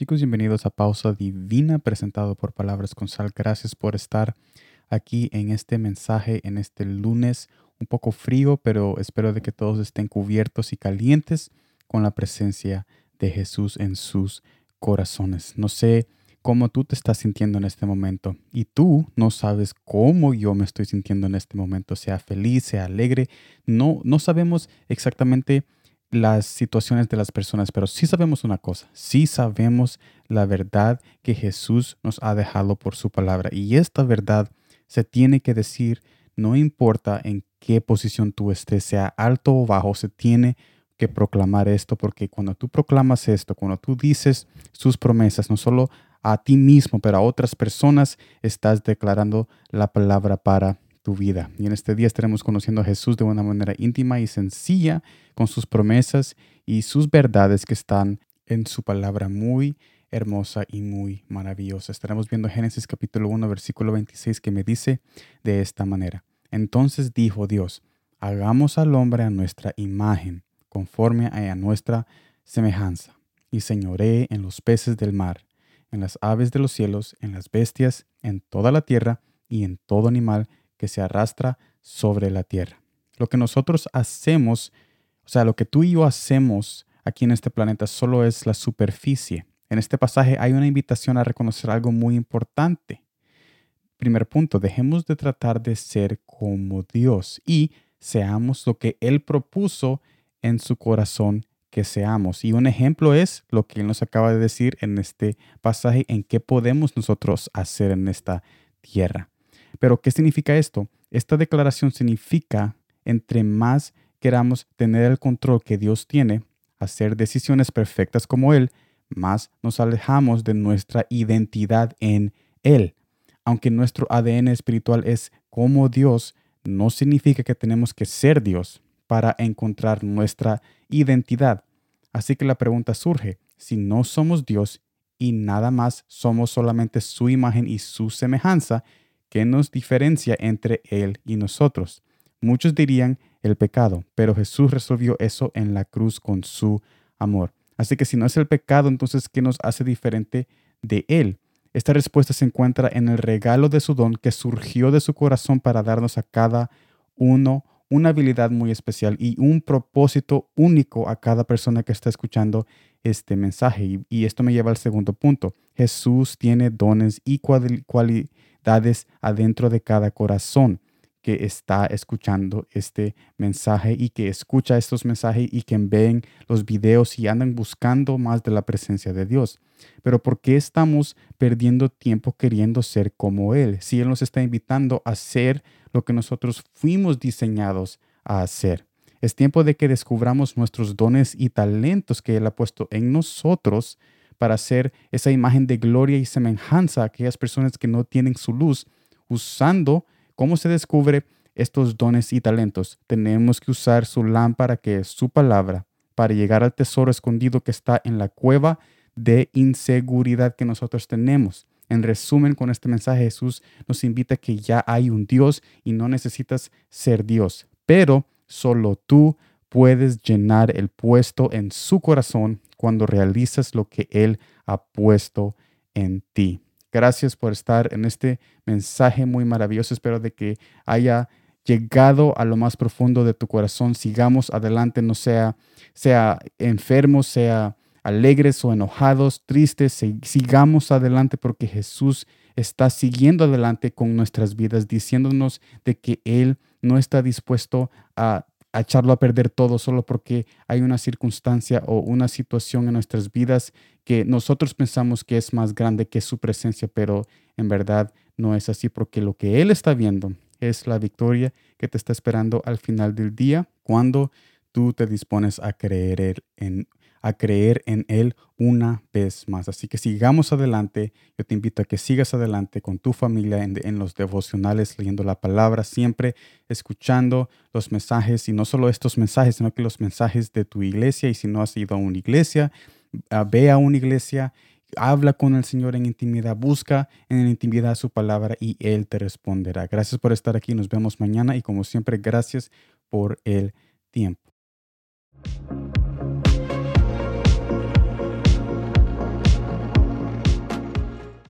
Chicos, bienvenidos a Pausa Divina presentado por Palabras con Sal. Gracias por estar aquí en este mensaje en este lunes un poco frío, pero espero de que todos estén cubiertos y calientes con la presencia de Jesús en sus corazones. No sé cómo tú te estás sintiendo en este momento y tú no sabes cómo yo me estoy sintiendo en este momento, sea feliz, sea alegre. No no sabemos exactamente las situaciones de las personas, pero sí sabemos una cosa, sí sabemos la verdad que Jesús nos ha dejado por su palabra. Y esta verdad se tiene que decir, no importa en qué posición tú estés, sea alto o bajo, se tiene que proclamar esto, porque cuando tú proclamas esto, cuando tú dices sus promesas, no solo a ti mismo, pero a otras personas, estás declarando la palabra para tu vida. Y en este día estaremos conociendo a Jesús de una manera íntima y sencilla, con sus promesas y sus verdades que están en su palabra muy hermosa y muy maravillosa. Estaremos viendo Génesis capítulo 1, versículo 26, que me dice de esta manera. Entonces dijo Dios, hagamos al hombre a nuestra imagen, conforme a nuestra semejanza, y señoree en los peces del mar, en las aves de los cielos, en las bestias, en toda la tierra y en todo animal que se arrastra sobre la tierra. Lo que nosotros hacemos, o sea, lo que tú y yo hacemos aquí en este planeta solo es la superficie. En este pasaje hay una invitación a reconocer algo muy importante. Primer punto, dejemos de tratar de ser como Dios y seamos lo que Él propuso en su corazón que seamos. Y un ejemplo es lo que Él nos acaba de decir en este pasaje, en qué podemos nosotros hacer en esta tierra. Pero, ¿qué significa esto? Esta declaración significa, entre más queramos tener el control que Dios tiene, hacer decisiones perfectas como Él, más nos alejamos de nuestra identidad en Él. Aunque nuestro ADN espiritual es como Dios, no significa que tenemos que ser Dios para encontrar nuestra identidad. Así que la pregunta surge, si no somos Dios y nada más somos solamente su imagen y su semejanza, ¿Qué nos diferencia entre Él y nosotros? Muchos dirían el pecado, pero Jesús resolvió eso en la cruz con su amor. Así que si no es el pecado, entonces ¿qué nos hace diferente de Él? Esta respuesta se encuentra en el regalo de su don que surgió de su corazón para darnos a cada uno una habilidad muy especial y un propósito único a cada persona que está escuchando este mensaje. Y, esto me lleva al segundo punto. Jesús tiene dones y adentro de cada corazón que está escuchando este mensaje y que escucha estos mensajes y que ven los videos y andan buscando más de la presencia de Dios. Pero ¿por qué estamos perdiendo tiempo queriendo ser como Él? Si Él nos está invitando a hacer lo que nosotros fuimos diseñados a hacer. Es tiempo de que descubramos nuestros dones y talentos que Él ha puesto en nosotros para hacer esa imagen de gloria y semejanza a aquellas personas que no tienen su luz, usando cómo se descubre estos dones y talentos. Tenemos que usar su lámpara, que es su palabra, para llegar al tesoro escondido que está en la cueva de inseguridad que nosotros tenemos. En resumen, con este mensaje Jesús nos invita que ya hay un Dios y no necesitas ser Dios, pero solo tú puedes llenar el puesto en su corazón cuando realizas lo que Él ha puesto en ti. Gracias por estar en este mensaje muy maravilloso. Espero de que haya llegado a lo más profundo de tu corazón. Sigamos adelante, no sea, sea enfermos, sea alegres o enojados, tristes. Sigamos adelante porque Jesús está siguiendo adelante con nuestras vidas, diciéndonos de que Él no está dispuesto a a echarlo a perder todo solo porque hay una circunstancia o una situación en nuestras vidas que nosotros pensamos que es más grande que su presencia, pero en verdad no es así porque lo que Él está viendo es la victoria que te está esperando al final del día cuando tú te dispones a creer en a creer en Él una vez más. Así que sigamos adelante. Yo te invito a que sigas adelante con tu familia en, los devocionales, leyendo la palabra, siempre escuchando los mensajes y no solo estos mensajes, sino que los mensajes de tu iglesia. Y si no has ido a una iglesia, ve a una iglesia. Habla con el Señor en intimidad, busca en intimidad su palabra y Él te responderá. Gracias por estar aquí, nos vemos mañana y como siempre, gracias por el tiempo.